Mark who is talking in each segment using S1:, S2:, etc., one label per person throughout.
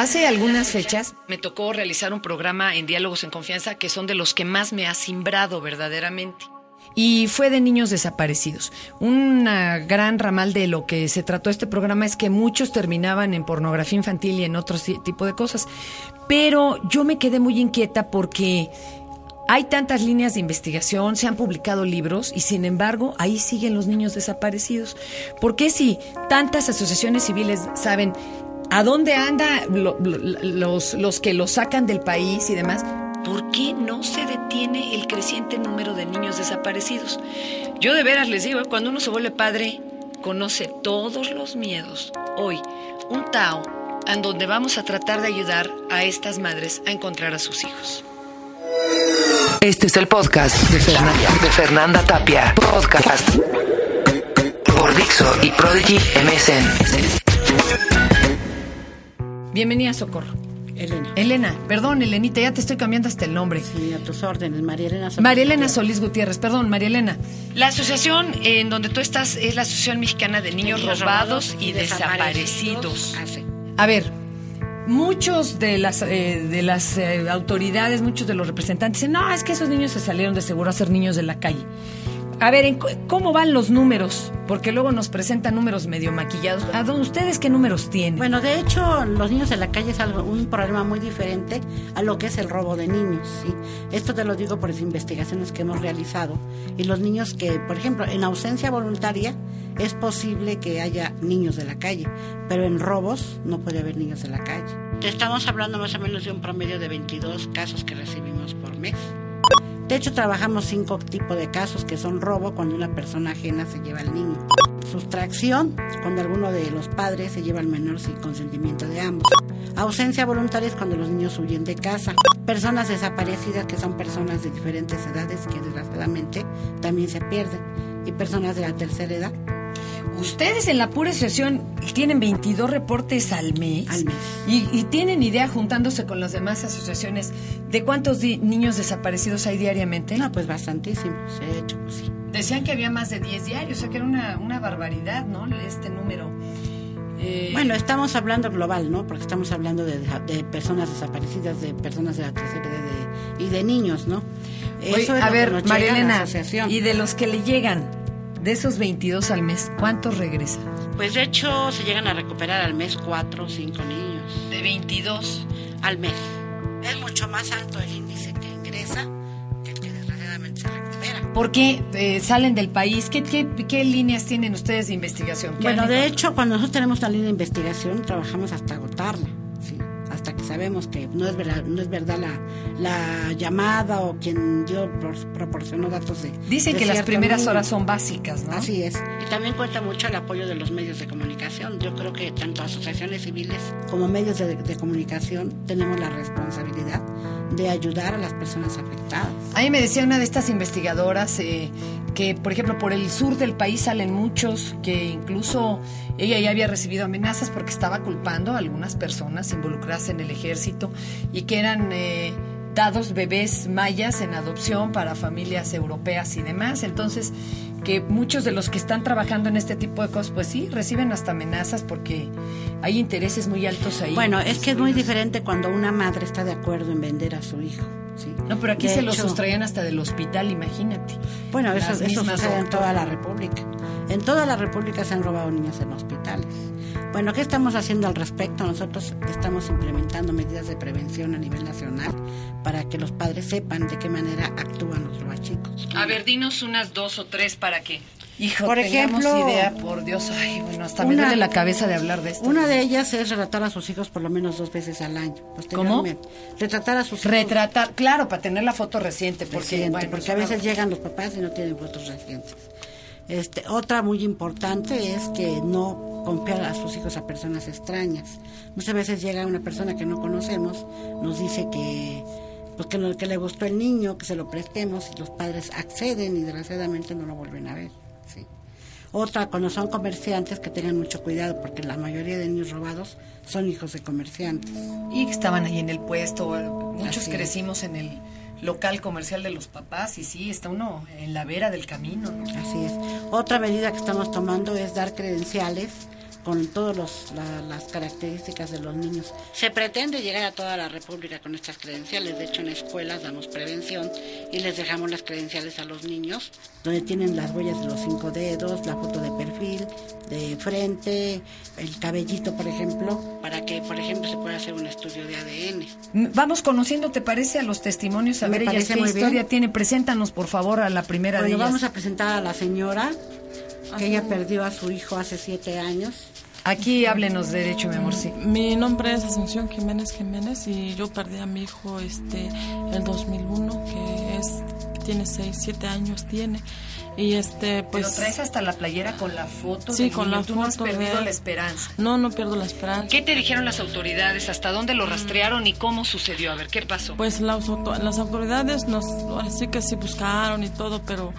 S1: Hace algunas fechas me tocó realizar un programa en Diálogos en Confianza que son de los que más me ha simbrado verdaderamente. Y fue de niños desaparecidos. Una gran ramal de lo que se trató este programa es que muchos terminaban en pornografía infantil y en otro tipo de cosas. Pero yo me quedé muy inquieta porque hay tantas líneas de investigación, se han publicado libros y sin embargo ahí siguen los niños desaparecidos. ¿Por qué si tantas asociaciones civiles saben a dónde andan los, los que los sacan del país y demás? ¿Por qué no se detiene el creciente número de niños desaparecidos? Yo de veras les digo, cuando uno se vuelve padre, conoce todos los miedos. Hoy, un Tao, en donde vamos a tratar de ayudar a estas madres a encontrar a sus hijos.
S2: Este es el podcast de Fernanda, de Fernanda Tapia. Podcast por Dixo y Prodigy MSN.
S1: Bienvenida, Socorro.
S3: Elena.
S1: Elena, perdón, Elenita, ya te estoy cambiando hasta el nombre.
S3: Sí, a tus órdenes, María Elena Solís.
S1: María Elena Solís Gutiérrez, perdón, María Elena. La asociación en donde tú estás es la Asociación Mexicana de Niños, robados, y Desaparecidos.
S3: Ah, sí.
S1: A ver, muchos de las, eh, de las eh, autoridades, muchos de los representantes dicen, no, es que esos niños se salieron de seguro a ser niños de la calle. A ver, ¿en cu- ¿cómo van los números? Porque luego nos presentan números medio maquillados. ¿A dónde ustedes qué números tienen?
S3: Bueno, de hecho, los niños en la calle es algo, un problema muy diferente a lo que es el robo de niños. ¿sí? Esto te lo digo por las investigaciones que hemos realizado. Y los niños que, por ejemplo, en ausencia voluntaria es posible que haya niños de la calle, pero en robos no puede haber niños de la calle. Te estamos hablando más o menos de un promedio de 22 casos que recibimos por mes. De hecho, trabajamos cinco tipos de casos que son robo cuando una persona ajena se lleva al niño. Sustracción, cuando alguno de los padres se lleva al menor sin consentimiento de ambos. Ausencia voluntaria cuando los niños huyen de casa. Personas desaparecidas, que son personas de diferentes edades que desgraciadamente también se pierden. Y personas de la tercera edad
S1: Ustedes en la pura asociación tienen 22 reportes al mes.
S3: Al mes.
S1: Y, y tienen idea, juntándose con las demás asociaciones, de cuántos di- niños desaparecidos hay diariamente.
S3: No, pues bastantísimos, de hecho, pues sí.
S1: Decían que había más de 10 diarios, o sea que era una, una barbaridad, ¿no? Este número. Eh,
S3: Bueno, estamos hablando global, ¿no? Porque estamos hablando de, de personas desaparecidas, de personas de la tercera edad y de niños, ¿no?
S1: oye,
S3: Eso es
S1: a
S3: lo que
S1: ver,
S3: nos a la asociación.
S1: y de los que le llegan, de esos 22 al mes, ¿cuántos regresan?
S3: Pues de hecho se llegan a recuperar al mes cuatro o cinco niños.
S1: De 22.
S3: Al mes. Es mucho más alto el índice que ingresa que el que desgraciadamente se recupera.
S1: ¿Por qué eh, salen del país? ¿Qué, qué, qué líneas tienen ustedes de investigación? ¿Qué
S3: Bueno, de hecho, cuando nosotros tenemos una línea de investigación, trabajamos hasta agotarla, sabemos que no es verdad, no es verdad la, la llamada o quien dio pro- proporcionó datos de.
S1: Dicen
S3: de
S1: que las primeras
S3: niño.
S1: horas son básicas, ¿no?
S3: Así es. Y también cuenta mucho el apoyo de los medios de comunicación. Yo creo que tanto asociaciones civiles como medios de, de comunicación tenemos la responsabilidad de ayudar a las personas afectadas.
S1: A mí me decía una de estas investigadoras eh, que, por ejemplo, por el sur del país salen muchos, que incluso ella ya había recibido amenazas porque estaba culpando a algunas personas involucradas en el ejército y que eran eh, dados bebés mayas en adopción para familias europeas y demás. Entonces, que muchos de los que están trabajando en este tipo de cosas, pues sí, reciben hasta amenazas porque hay intereses muy altos ahí.
S3: Bueno, es que es muy diferente cuando una madre está de acuerdo en vender a su hijo. ¿sí?
S1: No, pero aquí
S3: De
S1: se los
S3: hecho-
S1: sustraían hasta del hospital, imagínate.
S3: Bueno, eso,
S1: Las
S3: eso sucede en toda la República. En toda la República se han robado niños en hospitales. Bueno, ¿qué estamos haciendo al respecto? Nosotros estamos implementando medidas de prevención a nivel nacional para que los padres sepan de qué manera actúan los robachicos.
S1: A ver, dinos unas dos o tres para que, hijo,
S3: Por ejemplo,
S1: idea, por Dios. Ay, bueno, hasta me duele la cabeza de hablar de esto.
S3: Una de ellas es retratar a sus hijos por lo menos dos veces al año. Posteriormente, Retratar a sus hijos.
S1: Retratar, claro, para tener la foto reciente, porque,
S3: reciente,
S1: bueno,
S3: porque
S1: es
S3: a veces llegan los papás y no tienen fotos recientes. Este, otra muy importante es que no confiar a sus hijos a personas extrañas. Muchas veces llega una persona que no conocemos, nos dice que pues que, lo- que le gustó el niño, que se lo prestemos y los padres acceden y desgraciadamente no lo vuelven a ver. ¿sí? Otra, cuando son comerciantes, que tengan mucho cuidado, porque la mayoría de niños robados son hijos de comerciantes.
S1: Y que estaban ahí en el puesto, muchos
S3: Así es.
S1: crecimos en el local comercial de los papás y sí, está uno en la vera del camino. ¿no?
S3: Así es. Otra medida que estamos tomando es dar credenciales con todas las características de los niños. Se pretende llegar a toda la República con estas credenciales. De hecho, en escuelas damos prevención y les dejamos las credenciales a los niños, donde tienen las huellas de los cinco dedos, la foto de perfil, de frente, el cabellito, por ejemplo, para que, por ejemplo, se pueda hacer un estudio de ADN.
S1: Vamos conociendo, ¿te parece, a los testimonios? A ver, ella qué historia tiene. Preséntanos, por favor, a la primera de ellas.
S3: vamos a presentar a la señora, que ella perdió a su hijo hace siete años.
S1: Aquí háblenos derecho, mi amor, sí.
S4: Mi nombre es Asunción Jiménez Jiménez y yo perdí a mi hijo este el 2001, que es tiene 6, 7 años tiene. Y este, pues.
S1: Lo traes hasta la playera con la foto.
S4: Sí, con la
S1: Tú
S4: foto.
S1: no has perdido la esperanza.
S4: No, no pierdo la esperanza.
S1: ¿Qué te dijeron las autoridades? ¿Hasta dónde lo rastrearon y cómo sucedió? A ver, ¿qué pasó?
S4: Pues las, las autoridades nos, ahora sí que sí buscaron y todo, pero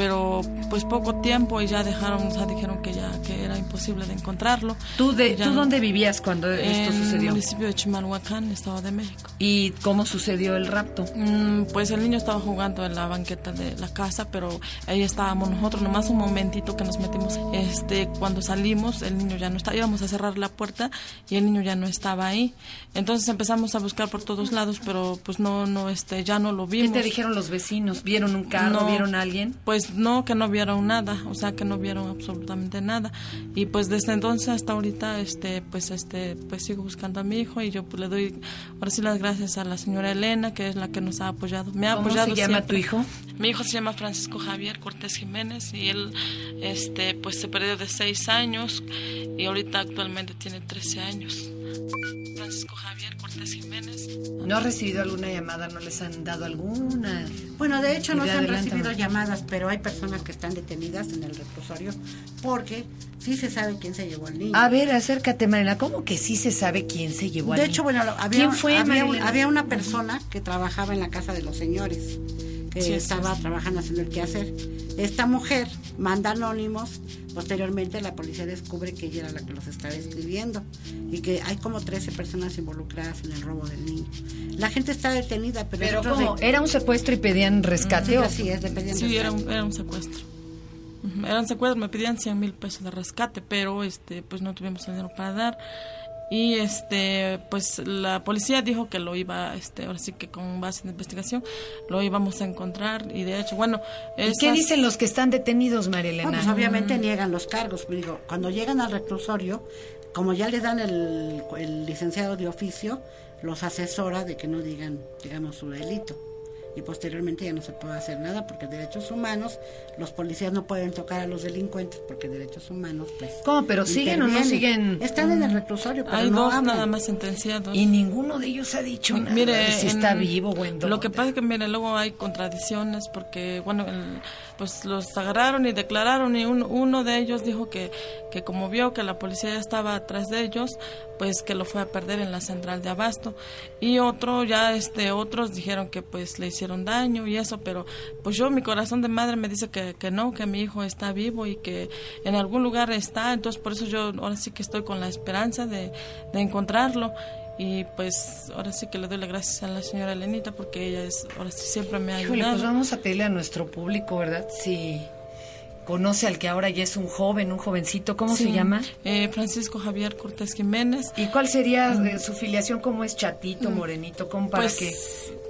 S4: pero pues poco tiempo y ya dejaron, o sea, dijeron que ya que era imposible de encontrarlo.
S1: ¿Tú, de, ¿tú dónde vivías cuando esto sucedió? En
S4: el municipio de Chimalhuacán, Estado de México.
S1: ¿Y cómo sucedió el rapto?
S4: Mm, pues el niño estaba jugando en la banqueta de la casa, pero ahí estábamos nosotros, nomás un momentito que nos metimos. Este, cuando salimos, el niño ya no estaba, íbamos a cerrar la puerta y el niño ya no estaba ahí. Entonces empezamos a buscar por todos lados, pero pues no, no, este, ya no lo vimos.
S1: ¿Qué te dijeron los vecinos? ¿Vieron un carro? ¿Vieron a alguien?
S4: Pues no, que no vieron nada, o sea, que no vieron absolutamente nada. Y pues desde entonces hasta ahorita, este, pues este, pues sigo buscando a mi hijo y yo pues, le doy ahora sí las gracias a la señora Elena, que es la que nos ha apoyado. Me ha
S1: ¿Cómo
S4: apoyado
S1: se llama tu hijo?
S4: Mi hijo se llama Francisco Javier Cortés Jiménez y él, este, pues se perdió de seis años y ahorita actualmente tiene 13 años. Francisco Javier Cortés Jiménez.
S1: ¿No ha recibido alguna llamada? ¿No les han dado alguna?
S3: Bueno, de hecho no se han recibido llamadas, pero hay personas que están detenidas en el reclusorio porque sí se sabe quién se llevó al niño.
S1: A ver, acércate, Marina. ¿Cómo que sí se sabe quién se llevó al
S3: niño?
S1: De
S3: hecho, bueno, había, ¿Quién fue, había, había, una persona que trabajaba en la casa de los señores, que estaba trabajando haciendo el quehacer. Esta mujer manda anónimos Posteriormente la policía descubre que ella era la que los estaba escribiendo y que hay como 13 personas involucradas en el robo del niño. La gente está detenida, pero...
S1: ¿Pero cómo? ¿Era un secuestro y pedían rescate?
S3: Sí, sí, es, pedían
S4: sí era, un, era un secuestro. Era un secuestro, me pedían 100 mil pesos de rescate, pero este pues no tuvimos dinero para dar y este pues la policía dijo que lo iba este ahora sí que con base en investigación lo íbamos a encontrar y de hecho bueno
S1: ¿Y qué dicen los que están detenidos María Elena?
S3: pues obviamente niegan los cargos digo cuando llegan al reclusorio como ya les dan el, el licenciado de oficio los asesora de que no digan digamos su delito y posteriormente ya no se puede hacer nada porque derechos humanos, los policías no pueden tocar a los delincuentes porque derechos humanos pues...
S1: ¿Cómo? ¿Pero siguen o no siguen?
S3: Están en el reclusorio, pero
S4: Hay
S3: no
S4: dos nada más sentenciados.
S1: Y ninguno de ellos ha dicho nada mire, si está vivo o en
S4: Lo que pasa es que, mire, luego hay contradicciones porque, bueno, pues los agarraron y declararon y uno de ellos dijo que, que como vio que la policía estaba atrás de ellos, pues que lo fue a perder en la central de abasto y otro ya este otros dijeron que pues le hicieron daño y eso pero pues yo mi corazón de madre me dice que, que no que mi hijo está vivo y que en algún lugar está entonces por eso yo ahora sí que estoy con la esperanza de, de encontrarlo y pues ahora sí que le doy las gracias a la señora Elenita porque ella es ahora sí siempre me ha ayudado.
S1: pues vamos a pedirle a nuestro público, ¿verdad? Si conoce al que ahora ya es un joven, un jovencito, ¿cómo se llama?
S4: Eh, Francisco Javier Cortés Jiménez.
S1: ¿Y cuál sería mm. eh, su filiación? ¿Cómo es chatito, mm. morenito? ¿Cómo para
S4: pues,
S1: que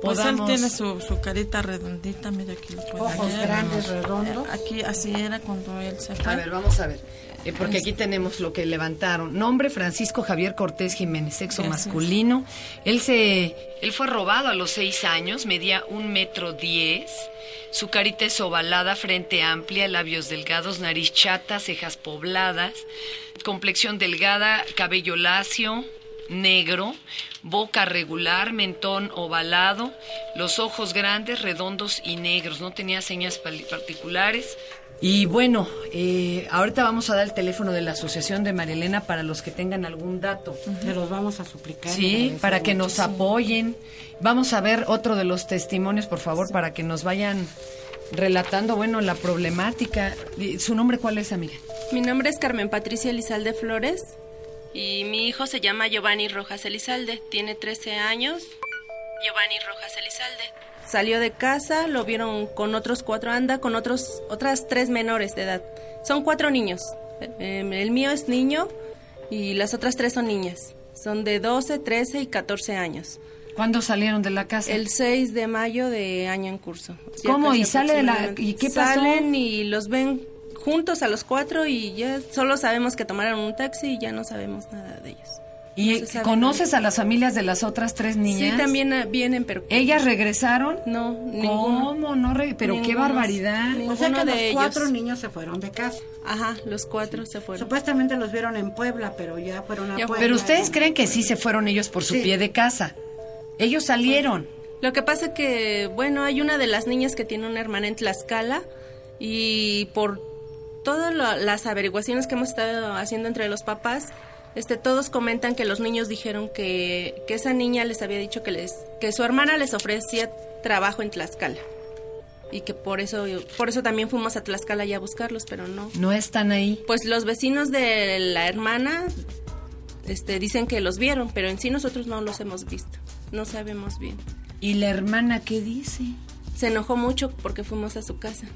S4: Pues él tiene su, su carita redondita, mira aquí
S3: lo Ojos grandes, redondos.
S4: Aquí así era cuando él se fue.
S1: A ver, vamos a ver. Eh, porque aquí tenemos lo que levantaron. Nombre Francisco Javier Cortés Jiménez, sexo masculino. Él se, él fue robado a los seis años, medía un metro diez. Su carita es ovalada, frente amplia, labios delgados, nariz chata, cejas pobladas, complexión delgada, cabello lacio, negro, boca regular, mentón ovalado, los ojos grandes, redondos y negros. No tenía señas particulares. Y bueno, eh, ahorita vamos a dar el teléfono de la Asociación de Marilena para los que tengan algún dato.
S3: Se los vamos a suplicar.
S1: Sí, para que nos apoyen. Vamos a ver otro de los testimonios, por favor, para que nos vayan relatando, bueno, la problemática. ¿Su nombre cuál es, amiga?
S5: Mi nombre es Carmen Patricia Elizalde Flores y mi hijo se llama Giovanni Rojas Elizalde, tiene 13 años. Giovanni Rojas Elizalde. Salió de casa, lo vieron con otros cuatro, anda con otros, otras tres menores de edad. Son cuatro niños. Em, el mío es niño, y las otras tres son niñas. Son de 12, 13 y 14 años.
S1: ¿Cuándo salieron de la casa?
S5: El 6 de mayo de año en curso.
S1: ¿Cómo? ¿Y sale de la- y qué pasó?
S5: Salen y los ven juntos a los cuatro y ya solo sabemos que tomaron un taxi y ya no sabemos nada de ellos.
S1: ¿Y
S5: no
S1: conoces a las familias de las otras tres niñas?
S5: Sí, también ah, vienen, pero
S1: ¿Ellas regresaron?
S5: no, ninguno.
S1: ¿Cómo? No re- Pero qué barbaridad.
S3: O sea que
S5: de
S3: los
S5: ellos.
S3: cuatro niños se fueron de casa.
S5: Ajá, los cuatro se fueron.
S3: Supuestamente los vieron en Puebla, pero ya fueron a
S5: Ya,
S3: Puebla.
S1: Pero ustedes creen que sí se fueron ellos por su
S3: Sí.
S1: pie de casa. Ellos salieron.
S5: Lo que pasa que, bueno, hay una de las niñas que tiene una hermana en Tlaxcala y por todas lo- las averiguaciones que hemos estado haciendo entre los papás, este, todos comentan que los niños dijeron que, que esa niña les había dicho que les, que su hermana les ofrecía trabajo en Tlaxcala y que por eso, por eso también fuimos a Tlaxcala ya a buscarlos, pero no.
S1: No están ahí.
S5: Pues los vecinos de la hermana, este, dicen que los vieron, pero en sí nosotros no los hemos visto, no sabemos bien.
S1: ¿Y la hermana qué dice?
S5: se enojó mucho porque fuimos a su casa.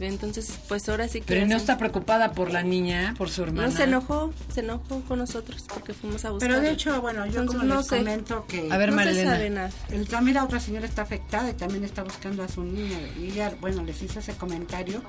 S5: Entonces, pues ahora sí que...
S1: Pero no está preocupada por la niña, por su hermana.
S5: No se enojó, se enojó con nosotros porque fuimos a buscar.
S3: Pero de hecho, bueno, yo
S5: Entonces,
S3: como
S5: no
S3: les
S5: sé.
S3: comento que...
S1: A ver,
S5: no se
S1: Marilena.
S5: sabe nada.
S3: El, también la otra señora está afectada y también está buscando a su niña. Y ella, bueno, les hizo ese comentario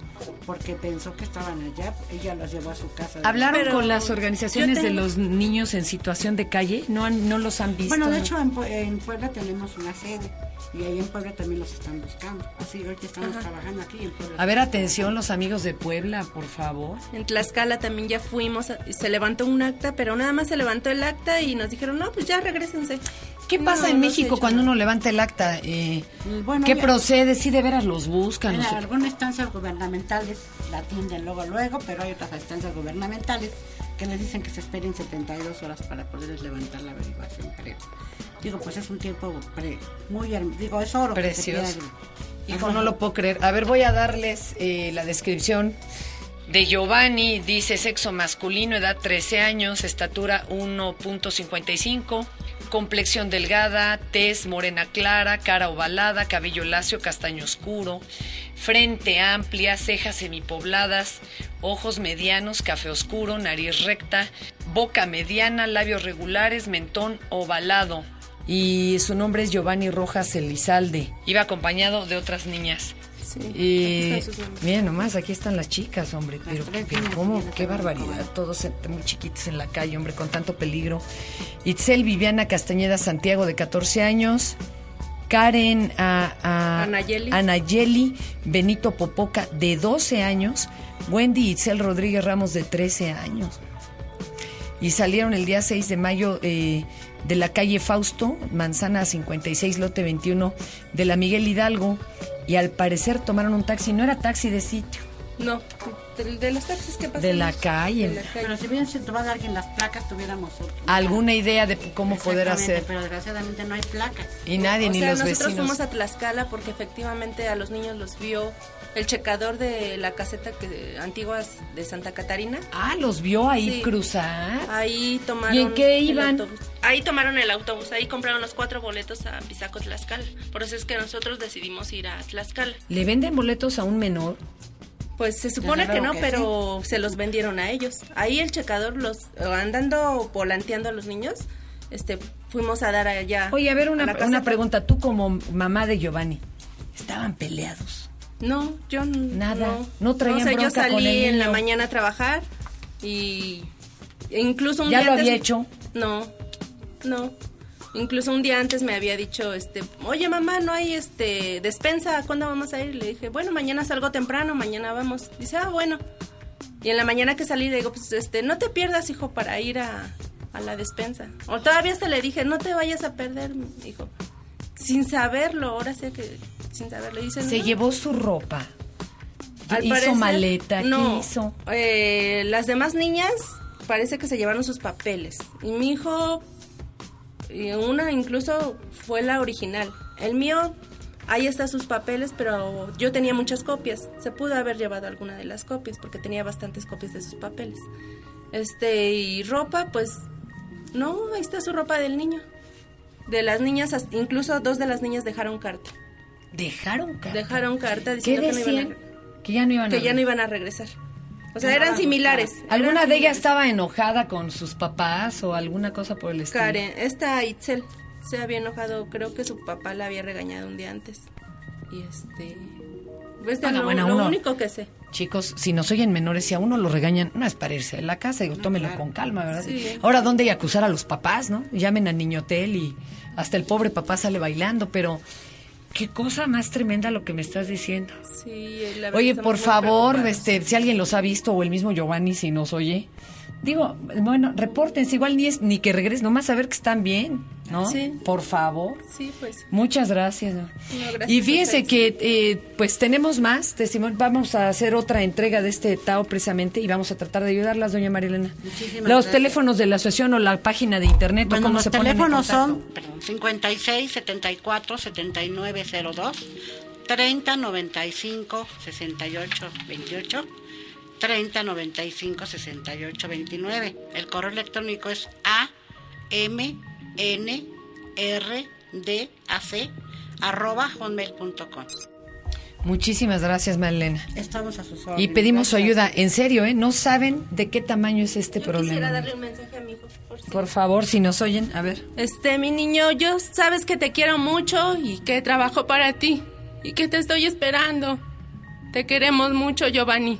S3: porque pensó que estaban allá. Ella los llevó a su casa.
S1: ¿Hablaron
S5: Pero
S1: con las organizaciones
S5: yo
S1: de
S5: tengo-
S1: los niños en situación de calle? ¿No, han- no los han visto?
S3: Bueno, de hecho, en, en Puebla tenemos una sede. Y ahí en Puebla también los están buscando. Así, ahorita estamos trabajando aquí en Puebla.
S1: A ver, atención, los amigos de Puebla, por favor.
S5: En Tlaxcala también ya fuimos, se levantó un acta, pero nada más se levantó el acta y nos dijeron, no, pues ya regresense.
S1: ¿Qué
S5: No,
S1: pasa en
S5: no
S1: México cuando uno levanta el acta? Eh,
S3: Bueno,
S1: ¿Qué
S3: ya-
S1: procede? Si de veras los buscan.
S3: En
S1: no sé.
S3: algunas instancias gubernamentales la atienden luego luego, pero hay otras instancias gubernamentales que les dicen que se esperen 72 horas para poderles levantar la averiguación previa. Digo, pues es un tiempo pre- muy, digo, es oro.
S1: Precioso. Hijo, no lo puedo creer. A ver, voy a darles eh, la descripción de Giovanni. Dice sexo masculino, edad 13 años, estatura 1.55, complexión delgada, tez morena clara, cara ovalada, cabello lacio, castaño oscuro, frente amplia, cejas semipobladas, ojos medianos, café oscuro, nariz recta, boca mediana, labios regulares, mentón ovalado. Y su nombre es Giovanni Rojas Elizalde. Iba acompañado de otras niñas.
S5: Sí,
S1: Y
S5: aquí están sus nombres.
S1: miren nomás, aquí están las chicas, hombre. Pero, cómo, qué barbaridad. Todos muy chiquitos en la calle, hombre, con tanto peligro. Itzel Viviana Castañeda Santiago, de 14 años. Karen a, a-
S5: Anayeli.
S1: Anayeli Benito Popoca, de 12 años. Wendy Itzel Rodríguez Ramos, de 13 años y salieron el día 6 de mayo eh, de la calle Fausto, Manzana 56, lote 21, de la Miguel Hidalgo, y al parecer tomaron un taxi, no era taxi de sitio,
S5: No, de, de los taxis que pasan.
S1: de la calle.
S5: De la calle.
S3: Pero si bien se tomara alguien las placas, tuviéramos
S1: Alguna idea de cómo poder hacer.
S3: Pero desgraciadamente no hay placas.
S1: Y nadie,
S5: o
S1: ni
S5: sea,
S1: los
S5: nosotros
S1: vecinos.
S5: fuimos a Tlaxcala porque efectivamente a los niños los vio el checador de la caseta que, antigua de Santa Catarina.
S1: Ah, los vio ahí
S5: Sí.
S1: cruzar.
S5: Ahí tomaron.
S1: ¿Y en qué
S5: el
S1: iban?
S5: autobús. Ahí tomaron el autobús, ahí compraron los cuatro boletos a Pisaco Tlaxcala. Por eso es que nosotros decidimos ir a Tlaxcala.
S1: ¿Le venden boletos a un menor?
S5: Pues se supone que no,
S3: que
S5: pero se los vendieron a ellos. Ahí el checador los andando volanteando a los niños, este fuimos a dar allá.
S1: Oye, a ver, una,
S5: la
S1: una pregunta. Tú como mamá de Giovanni, ¿estaban peleados?
S5: No, yo
S1: Nada.
S5: No,
S1: No traían
S5: o sea, yo
S1: bronca con
S5: salí
S1: el
S5: en la mañana a trabajar y incluso un
S1: ¿Ya
S5: día
S1: lo
S5: antes-
S1: había hecho?
S5: No, no. Incluso un día antes me había dicho, este, oye mamá, no hay este despensa, ¿cuándo vamos a ir? Le dije, bueno, mañana salgo temprano, mañana vamos. Dice, ah, bueno. Y en la mañana que salí le digo, pues este, no te pierdas, hijo, para ir a, a la despensa. O todavía hasta le dije, no te vayas a perder, hijo. Sin saberlo, ahora sé que sin saberlo. Dice,
S1: Se
S5: "No".
S1: llevó su ropa.
S5: Al
S1: hizo
S5: parecer,
S1: maleta,
S5: no,
S1: ¿qué hizo?
S5: eh, las demás niñas parece que se llevaron sus papeles. Y mi hijo, y una incluso fue la original. El mío, ahí están sus papeles, pero yo tenía muchas copias. Se pudo haber llevado alguna de las copias porque tenía bastantes copias de sus papeles. Este, y ropa, pues, no, ahí está su ropa del niño. De las niñas, hasta- incluso dos de las niñas dejaron carta.
S1: Dejaron carta.
S5: Dejaron carta
S1: ¿Qué
S5: diciendo que no iban a?
S1: Que ya no iban
S5: que
S1: a
S5: ya no iban a regresar. O sea, eran similares.
S1: ¿Alguna de ellas estaba enojada con sus papás o alguna cosa por el estilo?
S5: Karen, esta Itzel se había enojado, creo que su papá la había regañado un día antes. Y este... Pues de
S1: Bueno,
S5: lo,
S1: bueno,
S5: lo
S1: uno-
S5: único que sé.
S1: Chicos, si nos oyen menores, si a uno lo regañan, no es para irse a la casa, digo, tómelo con calma, ¿verdad?
S5: Sí.
S1: Ahora, ¿dónde hay acusar a los papás, no? Llamen a Niño Hotel y hasta el pobre papá sale bailando, pero qué cosa más tremenda lo que me estás diciendo.
S5: Sí, la verdad
S1: Oye, por favor, este, si alguien los ha visto o el mismo Giovanni si nos oye, digo, bueno, repórtense, igual ni es ni que regresen, nomás saber que están bien, ¿no?
S5: Sí.
S1: Por favor.
S5: Sí, pues.
S1: Muchas gracias. ¿no?
S5: gracias
S1: y fíjense que eh, pues tenemos más testimonio. Vamos a hacer otra entrega de este Tao precisamente y vamos a tratar de ayudarlas, doña Marilena.
S3: Muchísimas
S1: Los
S3: gracias.
S1: teléfonos de la asociación o la página de internet o
S3: Bueno,
S1: cómo
S3: los
S1: se ponen en
S3: teléfonos son perdón, 56 74 79 02 30 95 68 28 30 95 68 29. El correo electrónico es a m n r d a c arroba hotmail.com.
S1: Muchísimas gracias, Marilena.
S3: Estamos a sus
S1: Y
S3: órdenes.
S1: pedimos su
S3: Gracias.
S1: ayuda, en serio, ¿eh? No saben de qué tamaño es este
S5: Yo
S1: problema.
S5: quisiera darle un mensaje a mi hijo. Por si-
S1: Por favor, si nos oyen, a ver.
S5: Este, mi niño, yo sabes que te quiero mucho y que trabajo para ti y que te estoy esperando. Te queremos mucho, Giovanni.